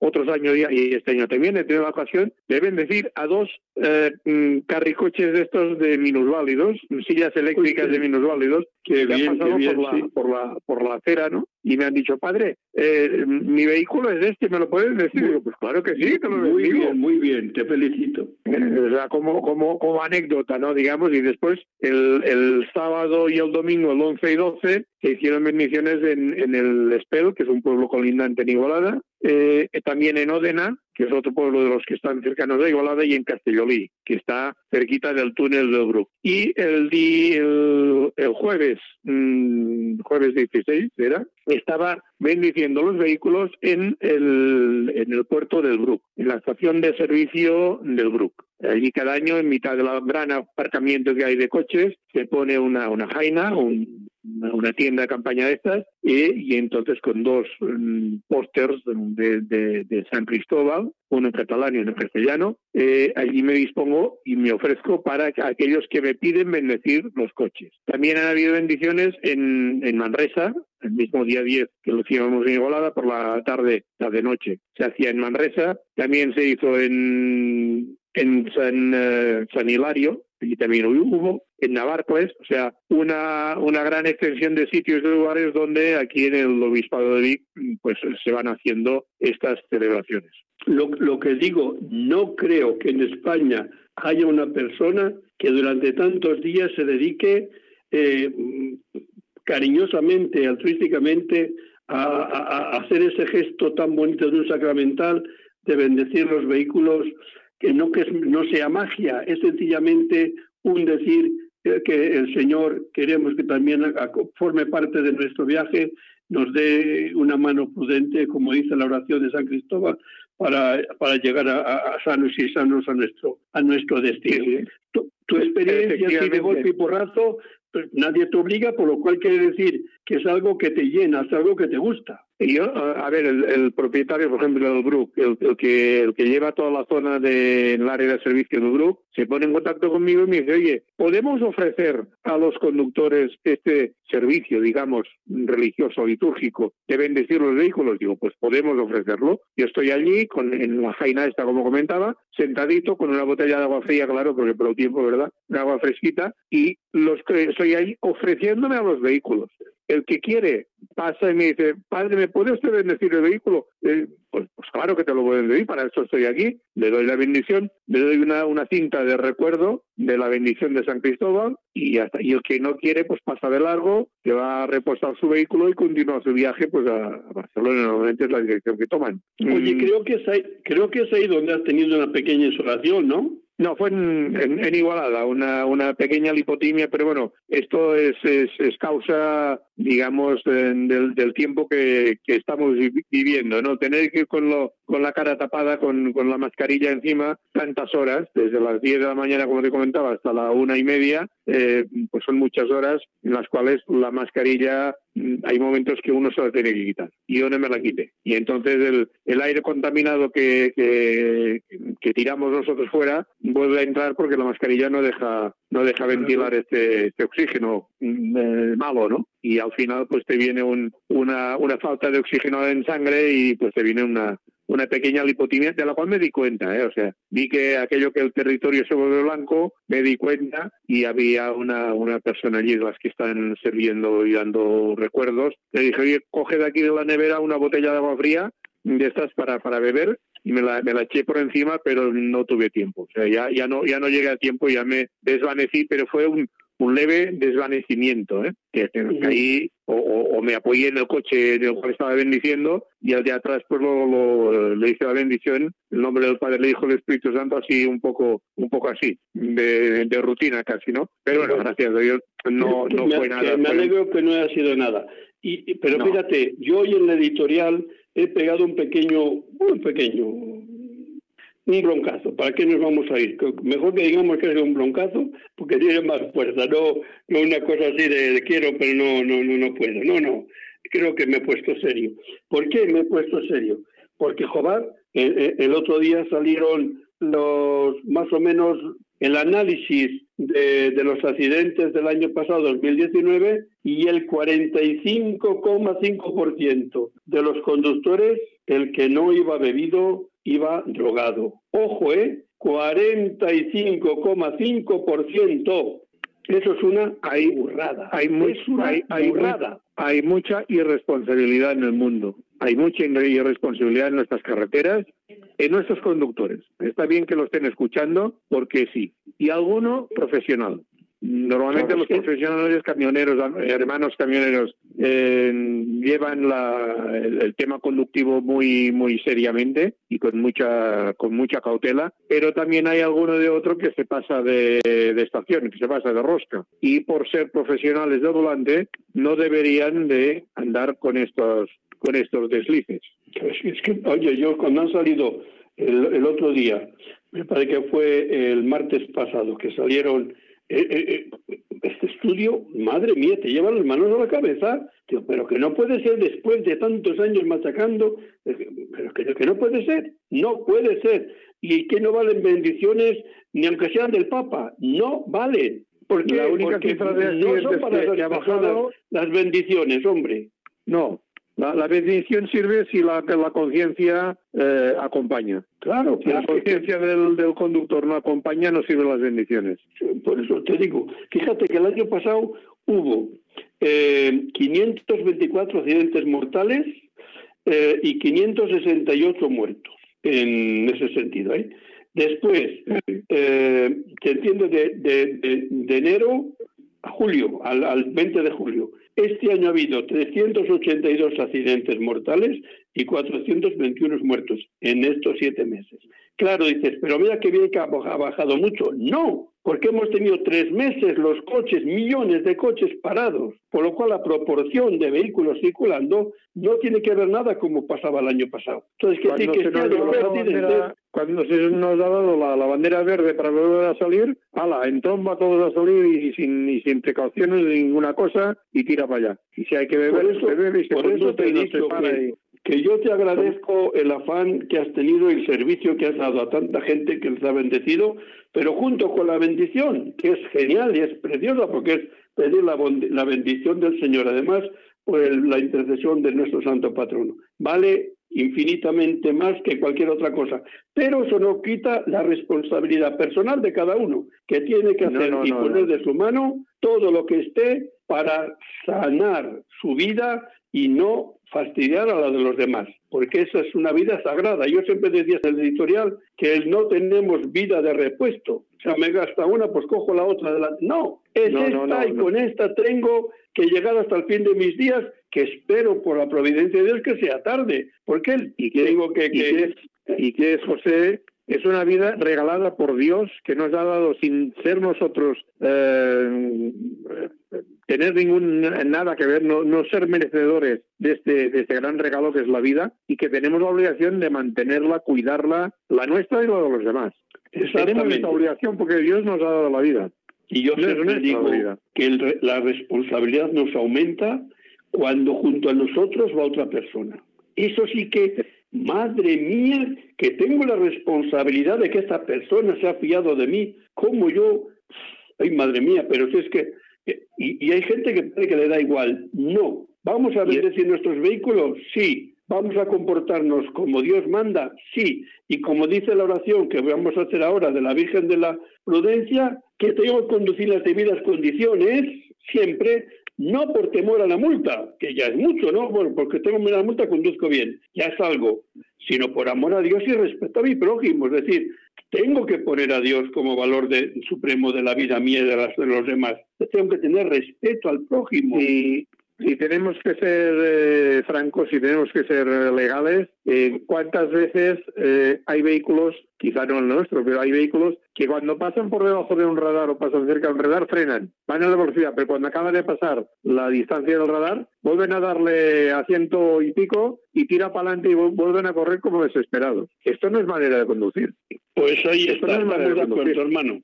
otros años y este año también he tenido la ocasión de bendecir a dos eh, mm, carricoches de estos de minusválidos, sillas eléctricas de minusválidos, que bien, han pasado bien, por, la, sí. por, la, por la acera, ¿no? y me han dicho, padre, eh, mi vehículo es este, ¿me lo puedes decir? Digo, pues claro que sí, te lo Muy digo. bien, muy bien, te felicito. Eh, O sea, como, como, como anécdota, ¿no? Digamos, y después el, el sábado y el domingo, el 11 y 12, se hicieron bendiciones en, en el Espel, que es un pueblo colindante en Igualada, eh, también en Ódena, que es otro pueblo de los que están cercanos de Igualada, y en Castellolí, que está cerquita del túnel del Bruc. Y el, el, el jueves, mm, jueves 16, ¿era? Estaba bendiciendo los vehículos en el, en el puerto del Bruc, en la estación de servicio del Bruc. Allí cada año, en mitad de la gran aparcamiento que hay de coches, se pone una, una jaina, un, una, tienda de campaña de estas, y, y entonces con dos de, de, de San Cristóbal, uno en catalán y uno en castellano, eh, allí me dispongo y me ofrezco para que- aquellos que me piden bendecir los coches. También han habido bendiciones en, en Manresa, el mismo día 10 que lo hicimos en Igualada, por la tarde, tarde-noche. Se hacía en Manresa, también se hizo en, en San, eh, San Hilario, y también hubo, en Navarcles, o sea, una, una gran extensión de sitios y lugares donde aquí en el Obispado de Vic pues se van haciendo estas celebraciones. Lo, lo que digo, no creo que en España haya una persona que durante tantos días se dedique eh, cariñosamente, altruísticamente, a hacer ese gesto tan bonito de un sacramental de bendecir los vehículos, que no, que no sea magia, es sencillamente un decir eh, que el Señor queremos que también forme parte de nuestro viaje, nos dé una mano prudente, como dice la oración de San Cristóbal, para, para llegar a, a- sanos y sanos a nuestro, a nuestro destino. Tu, tu experiencia así de golpe y porrazo, pues, nadie te obliga, por lo cual quiere decir que es algo que te llena, es algo que te gusta. Y yo, a ver, el, propietario, por ejemplo, del Brook, el, que, el que lleva toda la zona del área de servicio del Brook, se pone en contacto conmigo y me dice, oye, ¿podemos ofrecer a los conductores este servicio, digamos, religioso, litúrgico, de bendecir los vehículos? Digo, pues podemos ofrecerlo. Yo estoy allí, con, en la jaina esta, como comentaba, sentadito, con una botella de agua fría, claro, porque por el tiempo, ¿verdad? De agua fresquita, y los estoy ahí ofreciéndome a los vehículos. El que quiere pasa y me dice, padre, ¿me puede usted bendecir el vehículo? Eh, pues, pues claro que te lo puedo bendecir, para eso estoy aquí. Le doy la bendición, le doy una, una cinta de recuerdo de la bendición de San Cristóbal y ya está. Y el que no quiere, pues pasa de largo, que va a reposar su vehículo y continúa su viaje pues a, a Barcelona. Normalmente es la dirección que toman. Oye, Mm, creo que es ahí, creo que es ahí donde has tenido una pequeña insolación, ¿no? No, fue en, en- en Igualada, una, una pequeña lipotimia, pero bueno, esto es, es, es causa, digamos, del, del tiempo que, que estamos vi- viviendo, ¿no? Tener que ir con, lo, con la cara tapada, con, con la mascarilla encima, tantas horas, desde las 10 de la mañana, como te comentaba, hasta la una y media, eh, pues son muchas horas en las cuales la mascarilla mm, hay momentos que uno se la tiene que quitar y yo no me la quité y entonces el, el aire contaminado que, que, que tiramos nosotros fuera vuelve a entrar porque la mascarilla no deja no deja ventilar este, este oxígeno mm, eh, malo no y al final pues te viene un, una, una falta de oxígeno en sangre y pues te viene una una pequeña lipotimia de la cual me di cuenta, ¿eh? o sea, vi que aquello que el territorio se vuelve blanco, me di cuenta y había una, una persona allí las que están sirviendo y dando recuerdos. Le dije, oye, coge de aquí de la nevera una botella de agua fría de estas para, para beber y me la, me la eché por encima, pero no tuve tiempo. O sea, ya, ya, no, ya no llegué a tiempo, ya me desvanecí, pero fue un, un leve desvanecimiento, ¿eh? que, que caí o, me apoyé en el coche del cual estaba bendiciendo y al de atrás pues lo, lo- le hice la bendición, el nombre del Padre, el Hijo, el Espíritu Santo, así un poco un poco así, de, de rutina casi, ¿no? Pero bueno, gracias a Dios no, no me, fue nada. me fue- alegro que no haya sido nada. Y, pero No. fíjate, yo hoy en la editorial he pegado un pequeño, muy pequeño, un broncazo. ¿Para qué nos vamos a ir? Mejor que digamos que es un broncazo, porque tiene más fuerza, no, no una cosa así de, quiero, pero no, no, no, puedo. No, no. Creo que me he puesto serio. ¿Por qué me he puesto serio? Porque, joder, el, el- el otro día salieron los más o menos el análisis de, de los accidentes del año pasado, 2019, y el 45,5% de los conductores, el que no iba bebido, iba drogado. Ojo, ¿eh? 45,5%. Eso es una hay, burrada. Hay, muy, hay, burrada. hay mucha irresponsabilidad en el mundo. Hay mucha irresponsabilidad en nuestras carreteras, en nuestros conductores. Está bien que lo estén escuchando porque sí. Y alguno profesional. Normalmente los profesionales camioneros, hermanos camioneros, eh, llevan la- el, el tema conductivo muy muy seriamente y con mucha con mucha cautela, pero también hay alguno de otro que se pasa de, de estación, que se pasa de rosca. Y por ser profesionales de volante, no deberían de andar con estos con estos deslices. Es que, es que, oye, yo cuando han salido el, el otro día, me parece que fue el martes pasado, que salieron eh, eh, eh, este estudio, madre mía, te llevan las manos a la cabeza, Tío, pero que no puede ser después de tantos años machacando, pero que, que no puede ser, no puede ser. Y que no valen bendiciones ni aunque sean del Papa, no valen. Porque La única Porque cifra de no son para que- las que ha personas bajado- las bendiciones, hombre. No, la, la bendición sirve si la, la conciencia eh, acompaña. Claro, Si la conciencia del, del conductor no acompaña, no sirven las bendiciones. Por eso te digo, fíjate que el año pasado hubo eh, 524 accidentes mortales eh, y 568 muertos en ese sentido. ¿eh? Después, eh, te entiendo, de, de- de- de enero a julio, al, al 20 de julio. Este año ha habido 382 accidentes mortales y 421 muertos en estos siete meses. Claro, dices, pero mira que bien que ha bajado mucho. No, porque hemos tenido tres meses los coches, millones de coches parados, por lo cual la proporción de vehículos circulando no tiene que ver nada como pasaba el año pasado. Entonces, que sí Cuando que se, nos la bandera, cuando se nos ha dado la, la bandera verde para volver a salir, ala, en tromba todos a salir y sin, y sin precauciones de ninguna cosa y tira para allá. Y si hay que beber, Por eso- se bebe y se por eso conduce te y he no dicho se para que- y- que yo te agradezco el afán que has tenido y el servicio que has dado a tanta gente que les ha bendecido, pero junto con la bendición, que es genial y es preciosa, porque es pedir la, la bendición del Señor, además por el- la intercesión de nuestro Santo Patrono. Vale infinitamente más que cualquier otra cosa, pero eso no quita la responsabilidad personal de cada uno, que tiene que hacer no, y no, poner de su mano todo lo que esté para sanar su vida y no fastidiar a la de los demás, porque esa es una vida sagrada. Yo siempre decía en el editorial que no tenemos vida de repuesto. O sea, me gasta una, pues cojo la otra. De la... No, es No, esta no, no, y con esta tengo que llegar hasta el fin de mis días, que espero por la providencia de Dios que sea tarde, porque él y que, tengo que... y que- que es, y que es, José, es una vida regalada por Dios que nos ha dado sin ser nosotros eh, tener ningún nada que ver, no, no ser merecedores de este, de este gran regalo que es la vida y que tenemos la obligación de mantenerla, cuidarla, la nuestra y la de los demás. Tenemos esta obligación porque Dios nos ha dado la vida. Y yo No siempre digo vida. que el la responsabilidad nos aumenta cuando junto a nosotros va otra persona. Eso sí que, madre mía, que tengo la responsabilidad de que esta persona se ha fiado de mí, como yo, ay madre mía, pero si es que, y, y hay gente que cree que le da igual. No, vamos a bendecir nuestros vehículos, sí. Vamos a comportarnos como Dios manda, sí. Y como dice la oración que vamos a hacer ahora de la Virgen de la Prudencia, que tenemos que conducir las debidas condiciones, siempre, no por temor a la multa, que ya es mucho, ¿no? Bueno, porque tengo una multa, conduzco bien, ya es algo, sino por amor a Dios y respeto a mi prójimo. Es decir, tengo que poner a Dios como valor de- supremo de la vida mía y de, las, de los demás. Tengo que tener respeto al prójimo. Y, y tenemos que ser eh, francos y tenemos que ser legales. Eh, ¿Cuántas veces eh, hay vehículos, quizá no el nuestro, pero hay vehículos que cuando pasan por debajo de un radar o pasan cerca de un radar frenan, van a la velocidad, pero cuando acaban de pasar la distancia del radar, vuelven a darle a ciento y pico y tira para adelante y vu- vuelven a correr como desesperados. Esto no es manera de conducir. Pues ahí Esto está, no es manera de de acuerdo, hermano.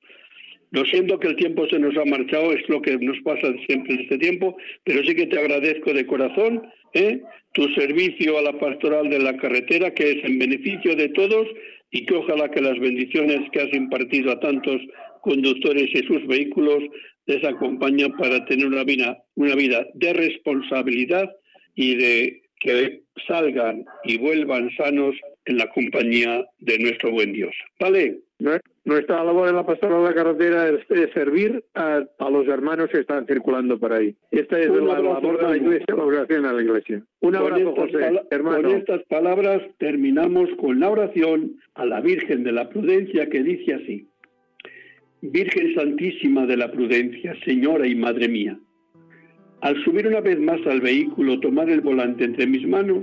Lo siento que el tiempo se nos ha marchado, es lo que nos pasa siempre en este tiempo, pero sí que te agradezco de corazón ¿eh? tu servicio a la pastoral de la carretera, que es en beneficio de todos y que ojalá que las bendiciones que has impartido a tantos conductores y sus vehículos les acompañen para tener una vida, una vida de responsabilidad y de que salgan y vuelvan sanos en la compañía de nuestro buen Dios. ¿Vale? Nuestra labor en la pastoral de la carretera es, servir a, los hermanos que están circulando por ahí. Esta es la labor de la iglesia, la oración a la iglesia. Un abrazo, José, hermano. Con estas palabras terminamos con la oración a la Virgen de la Prudencia que dice así. Virgen Santísima de la Prudencia, Señora y Madre mía, al subir una vez más al vehículo, tomar el volante entre mis manos,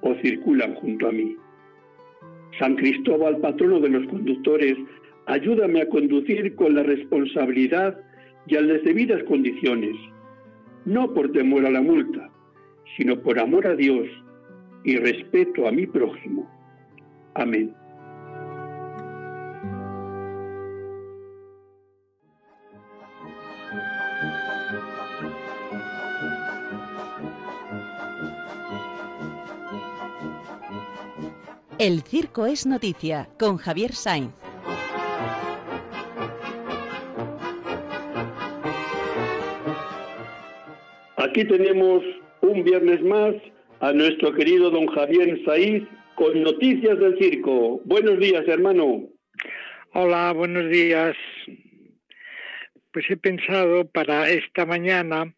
o circulan junto a mí. San Cristóbal, patrono de los conductores, ayúdame a conducir con la responsabilidad y a las debidas condiciones, no por temor a la multa, sino por amor a Dios y respeto a mi prójimo. Amén. El Circo es Noticia con Javier Sainz. Aquí tenemos un viernes más a nuestro querido don Javier Sainz con noticias del circo. Buenos días, hermano. Hola, buenos días. Pues he pensado para esta mañana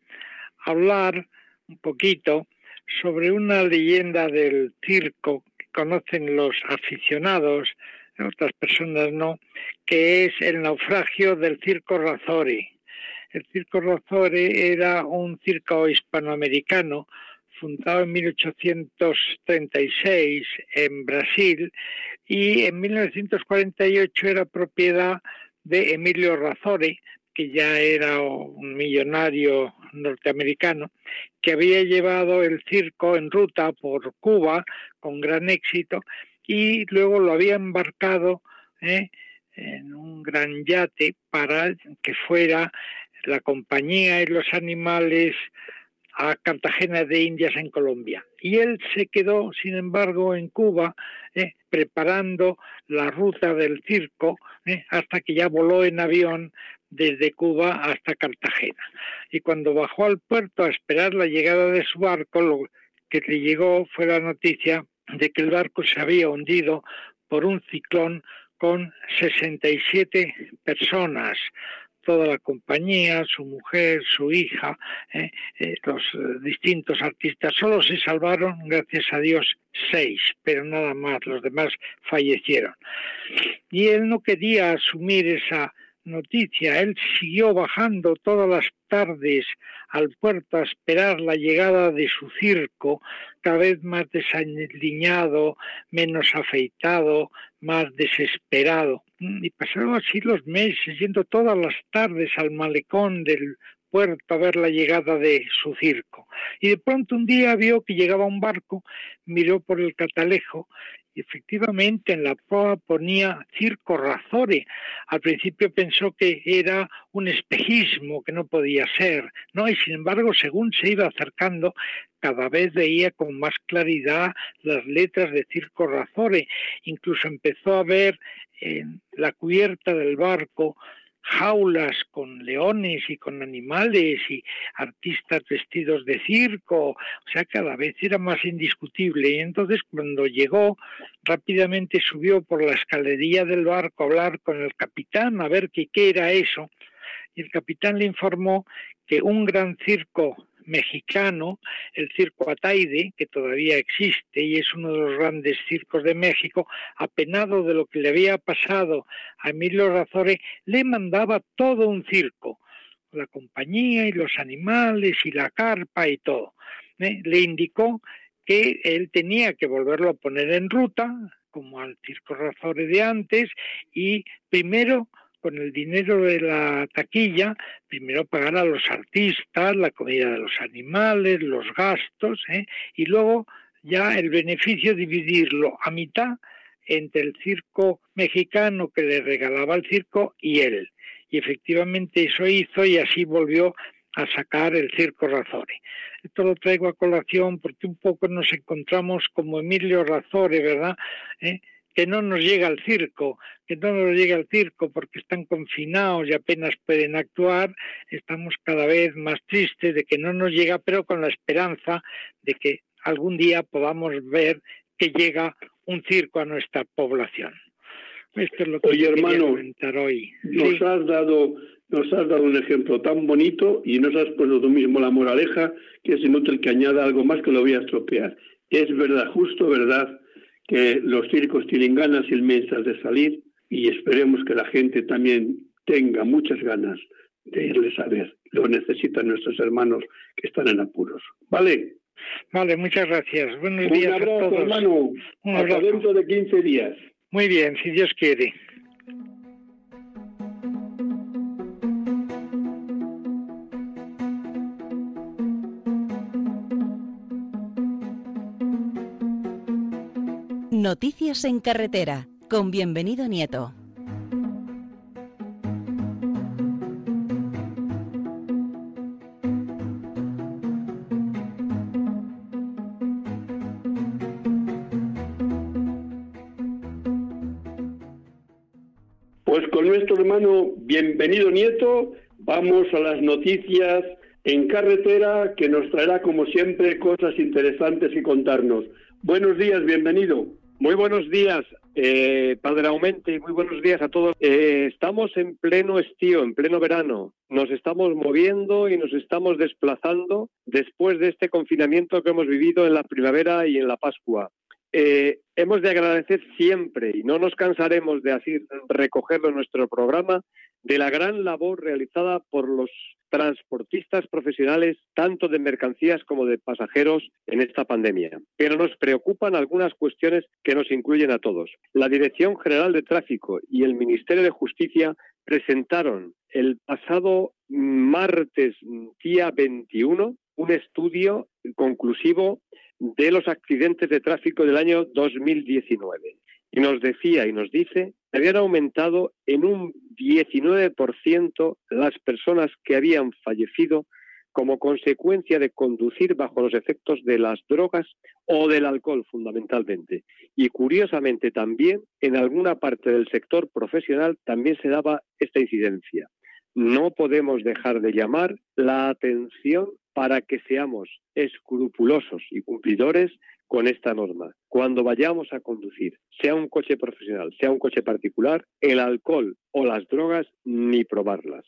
hablar un poquito sobre una leyenda del circo conocen los aficionados, otras personas no, que es el naufragio del circo Razori. El circo Razori era un circo hispanoamericano fundado en 1836 en Brasil y en 1948 era propiedad de Emilio Razori, que ya era un millonario norteamericano, que había llevado el circo en ruta por Cuba con gran éxito y luego lo había embarcado ¿eh? en un gran yate para que fuera la compañía y los animales a Cartagena de Indias en Colombia. Y él se quedó, sin embargo, en Cuba, ¿eh? preparando la ruta del circo, ¿eh? hasta que ya voló en avión desde Cuba hasta Cartagena. Y cuando bajó al puerto a esperar la llegada de su barco, lo que le llegó fue la noticia de que el barco se había hundido por un ciclón con 67 personas, toda la compañía, su mujer, su hija, eh, eh, los distintos artistas. Solo se salvaron, gracias a Dios, seis, pero nada más, los demás fallecieron. Y él no quería asumir esa noticia. Él siguió bajando todas las tardes al puerto a esperar la llegada de su circo, cada vez más desaliñado, menos afeitado, más desesperado. Y pasaron así los meses, yendo todas las tardes al malecón del puerto a ver la llegada de su circo. Y de pronto un día vio que llegaba un barco, miró por el catalejo efectivamente en la proa ponía Circo Razore. Al principio pensó que era un espejismo, que no podía ser, ¿no? Y sin embargo, según se iba acercando, cada vez veía con más claridad las letras de Circo Razore. Incluso empezó a ver en la cubierta del barco jaulas con leones y con animales y artistas vestidos de circo, o sea, cada vez era más indiscutible. Y entonces cuando llegó, rápidamente subió por la escalería del barco a hablar con el capitán, a ver qué, qué era eso. Y el capitán le informó que un gran circo mexicano, el Circo Ataide, que todavía existe y es uno de los grandes circos de México, apenado de lo que le había pasado a Emilio Razore, le mandaba todo un circo, la compañía y los animales y la carpa y todo. ¿eh? Le indicó que él tenía que volverlo a poner en ruta, como al Circo Razore de antes, y primero con el dinero de la taquilla, primero pagar a los artistas, la comida de los animales, los gastos, ¿eh? y luego ya el beneficio dividirlo a mitad entre el circo mexicano que le regalaba el circo y él. Y efectivamente eso hizo y así volvió a sacar el circo Razore. Esto lo traigo a colación porque un poco nos encontramos como Emilio Razore, ¿verdad? ¿Eh? Que no nos llega al circo, que no nos llega al circo porque están confinados y apenas pueden actuar, estamos cada vez más tristes de que no nos llega, pero con la esperanza de que algún día podamos ver que llega un circo a nuestra población. Esto es lo que Oye, hermano, comentar hoy. Nos has dado nos has dado un ejemplo tan bonito y nos has puesto tú mismo la moraleja que es inútil que añada algo más que lo voy a estropear. Es verdad, justo verdad, que los circos tienen ganas inmensas de salir y esperemos que la gente también tenga muchas ganas de irles a ver. Lo necesitan nuestros hermanos que están en apuros. ¿Vale? Vale, muchas gracias. Buenos días a todos. hermano. Un Hasta dentro de 15 días. Muy bien, si Dios quiere. Noticias en carretera, con bienvenido Nieto. Pues con nuestro hermano Bienvenido Nieto vamos a las noticias en carretera que nos traerá como siempre cosas interesantes y contarnos. Buenos días, bienvenido. Muy buenos días, eh, Padre Aumente, y muy buenos días a todos. Eh, estamos en pleno estío, en pleno verano. Nos estamos moviendo y nos estamos desplazando después de este confinamiento que hemos vivido en la primavera y en la Pascua. Eh, hemos de agradecer siempre, y no nos cansaremos de así recogerlo en nuestro programa, de la gran labor realizada por los transportistas profesionales, tanto de mercancías como de pasajeros, en esta pandemia. Pero nos preocupan algunas cuestiones que nos incluyen a todos. La Dirección General de Tráfico y el Ministerio de Justicia presentaron el pasado martes, día 21, un estudio conclusivo de los accidentes de tráfico del año 2019. Y nos decía y nos dice habían aumentado en un 19% las personas que habían fallecido como consecuencia de conducir bajo los efectos de las drogas o del alcohol fundamentalmente. Y curiosamente también en alguna parte del sector profesional también se daba esta incidencia. No podemos dejar de llamar la atención para que seamos escrupulosos y cumplidores con esta norma. Cuando vayamos a conducir, sea un coche profesional, sea un coche particular, el alcohol o las drogas, ni probarlas.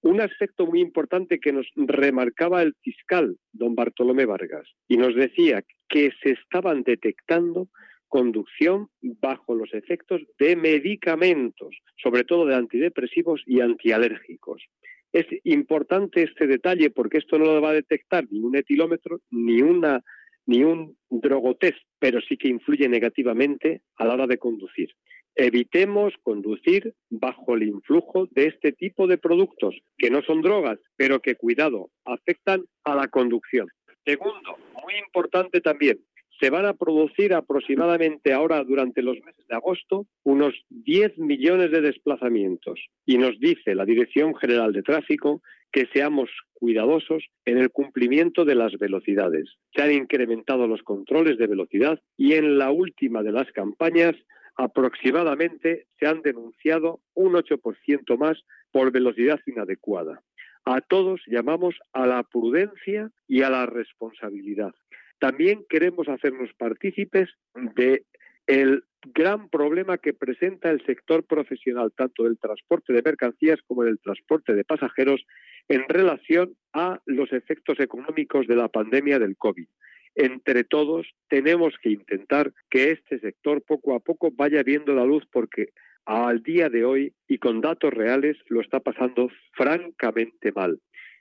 Un aspecto muy importante que nos remarcaba el fiscal, don Bartolomé Vargas, y nos decía que se estaban detectando conducción bajo los efectos de medicamentos, sobre todo de antidepresivos y antialérgicos. Es importante este detalle porque esto no lo va a detectar ni un etilómetro ni una ni un drogotest, pero sí que influye negativamente a la hora de conducir. Evitemos conducir bajo el influjo de este tipo de productos, que no son drogas, pero que, cuidado, afectan a la conducción. Segundo, muy importante también, se van a producir aproximadamente ahora durante los meses de agosto unos 10 millones de desplazamientos. Y nos dice la Dirección General de Tráfico que seamos cuidadosos en el cumplimiento de las velocidades. Se han incrementado los controles de velocidad y en la última de las campañas aproximadamente se han denunciado un 8% más por velocidad inadecuada. A todos llamamos a la prudencia y a la responsabilidad. También queremos hacernos partícipes de el gran problema que presenta el sector profesional, tanto del transporte de mercancías como del transporte de pasajeros, en relación a los efectos económicos de la pandemia del COVID. Entre todos tenemos que intentar que este sector poco a poco vaya viendo la luz porque al día de hoy y con datos reales lo está pasando francamente mal.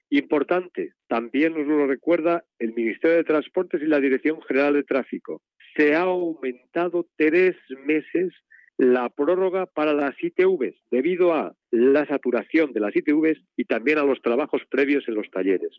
Importante, también nos lo recuerda el Ministerio de Transportes y la Dirección General de Tráfico. Se ha aumentado tres meses la prórroga para las ITVs debido a la saturación de las ITVs y también a los trabajos previos en los talleres.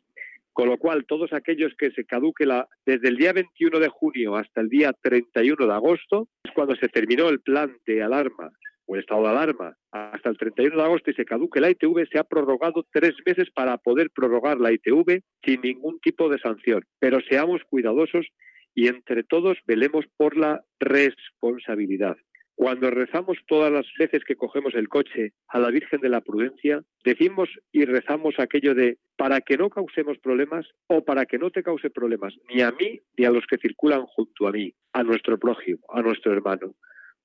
Con lo cual, todos aquellos que se caduque la, desde el día 21 de junio hasta el día 31 de agosto, es cuando se terminó el plan de alarma o el estado de alarma hasta el 31 de agosto y se caduque la ITV, se ha prorrogado tres meses para poder prorrogar la ITV sin ningún tipo de sanción. Pero seamos cuidadosos y entre todos velemos por la responsabilidad. Cuando rezamos todas las veces que cogemos el coche a la Virgen de la Prudencia, decimos y rezamos aquello de para que no causemos problemas o para que no te cause problemas ni a mí ni a los que circulan junto a mí, a nuestro prójimo, a nuestro hermano.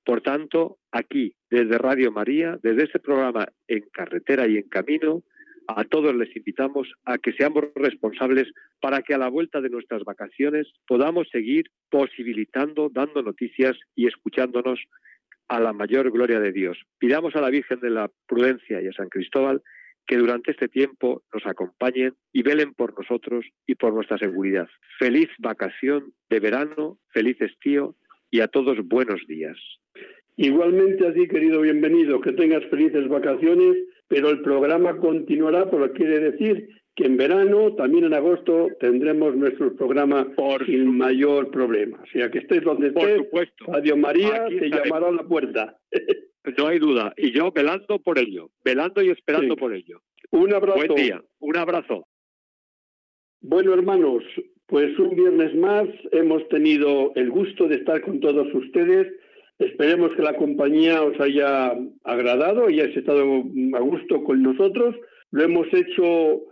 Por tanto, aquí, desde Radio María, desde este programa En Carretera y en Camino, a todos les invitamos a que seamos responsables para que a la vuelta de nuestras vacaciones podamos seguir posibilitando, dando noticias y escuchándonos a la mayor gloria de Dios. Pidamos a la Virgen de la Prudencia y a San Cristóbal que durante este tiempo nos acompañen y velen por nosotros y por nuestra seguridad. Feliz vacación de verano, feliz estío y a todos buenos días. Igualmente así, querido bienvenido, que tengas felices vacaciones, pero el programa continuará, por lo que quiere decir que en verano, también en agosto, tendremos nuestro programa por sin mayor problema. O sea, que estés donde estés, Radio María te llamará a la puerta. No hay duda. Y yo velando por ello, velando y esperando por ello. Un abrazo. Buen día. Un abrazo. Bueno, hermanos, pues un viernes más hemos tenido el gusto de estar con todos ustedes. Esperemos que la compañía os haya agradado hayáis estado a gusto con nosotros. Lo hemos hecho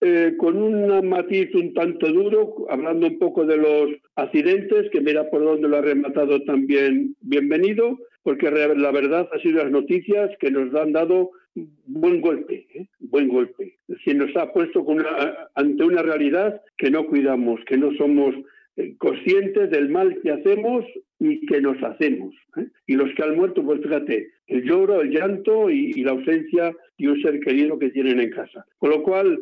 eh, con un matiz un tanto duro, hablando un poco de los accidentes, que mira por dónde lo ha rematado también bienvenido, porque la verdad ha sido las noticias que nos han dado buen golpe, ¿eh? buen golpe. Si nos ha puesto ante una realidad que no cuidamos, que no somos eh, conscientes del mal que hacemos y que nos hacemos. ¿eh? Y los que han muerto, pues fíjate, el lloro, el llanto y, y, la ausencia de un ser querido que tienen en casa. Con lo cual,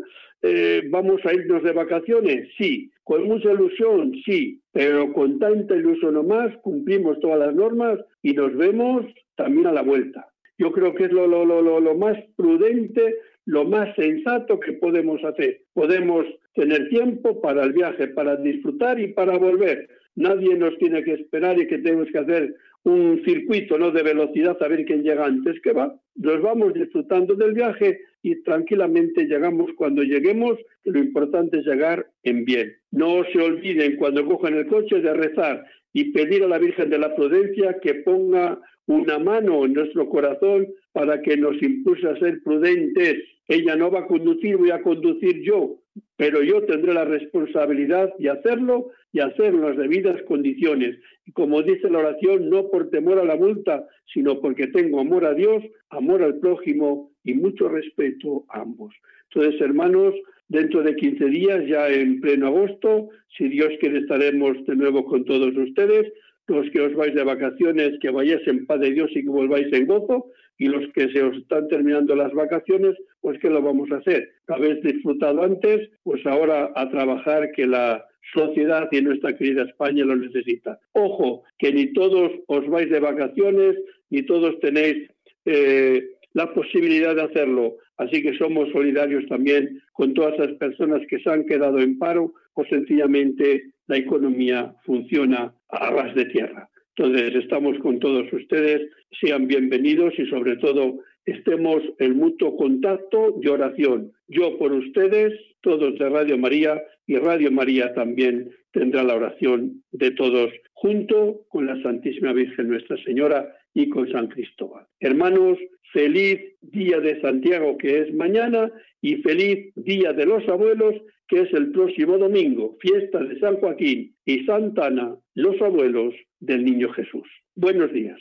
eh, ¿Vamos a irnos de vacaciones? Sí. ¿Con mucha ilusión? Sí. Pero con tanta ilusión nomás cumplimos todas las normas y nos vemos también a la vuelta. Yo creo que es lo, lo, lo, lo más prudente, lo más sensato que podemos hacer. Podemos tener tiempo para el viaje, para disfrutar y para volver. Nadie nos tiene que esperar y que tenemos que hacer un circuito ¿no? de velocidad a ver quién llega antes que va. Nos vamos disfrutando del viaje y tranquilamente llegamos cuando lleguemos. Lo importante es llegar en bien. No se olviden cuando cojan el coche de rezar y pedir a la Virgen de la Prudencia que ponga una mano en nuestro corazón para que nos impulse a ser prudentes. Ella no va a conducir, voy a conducir yo, pero yo tendré la responsabilidad de hacerlo y hacer las debidas condiciones. Y como dice la oración, no por temor a la multa, sino porque tengo amor a Dios, amor al prójimo y mucho respeto a ambos. Entonces, hermanos, dentro de 15 días, ya en pleno agosto, si Dios quiere, estaremos de nuevo con todos ustedes. Los que os vais de vacaciones, que vayáis en paz de Dios y que volváis en gozo. Y los que se os están terminando las vacaciones, pues ¿qué lo vamos a hacer? Habéis disfrutado antes, pues ahora a trabajar que la sociedad y nuestra querida España lo necesita. Ojo, que ni todos os vais de vacaciones, ni todos tenéis eh, la posibilidad de hacerlo. Así que somos solidarios también con todas las personas que se han quedado en paro o sencillamente la economía funciona a ras de tierra. Entonces, estamos con todos ustedes, sean bienvenidos y sobre todo estemos en mutuo contacto y oración. Yo por ustedes, todos de Radio María y Radio María también tendrá la oración de todos junto con la Santísima Virgen Nuestra Señora y con San Cristóbal. Hermanos, feliz día de Santiago que es mañana y feliz día de los abuelos que es el próximo domingo, fiesta de San Joaquín y Santa Ana, los abuelos del Niño Jesús. Buenos días.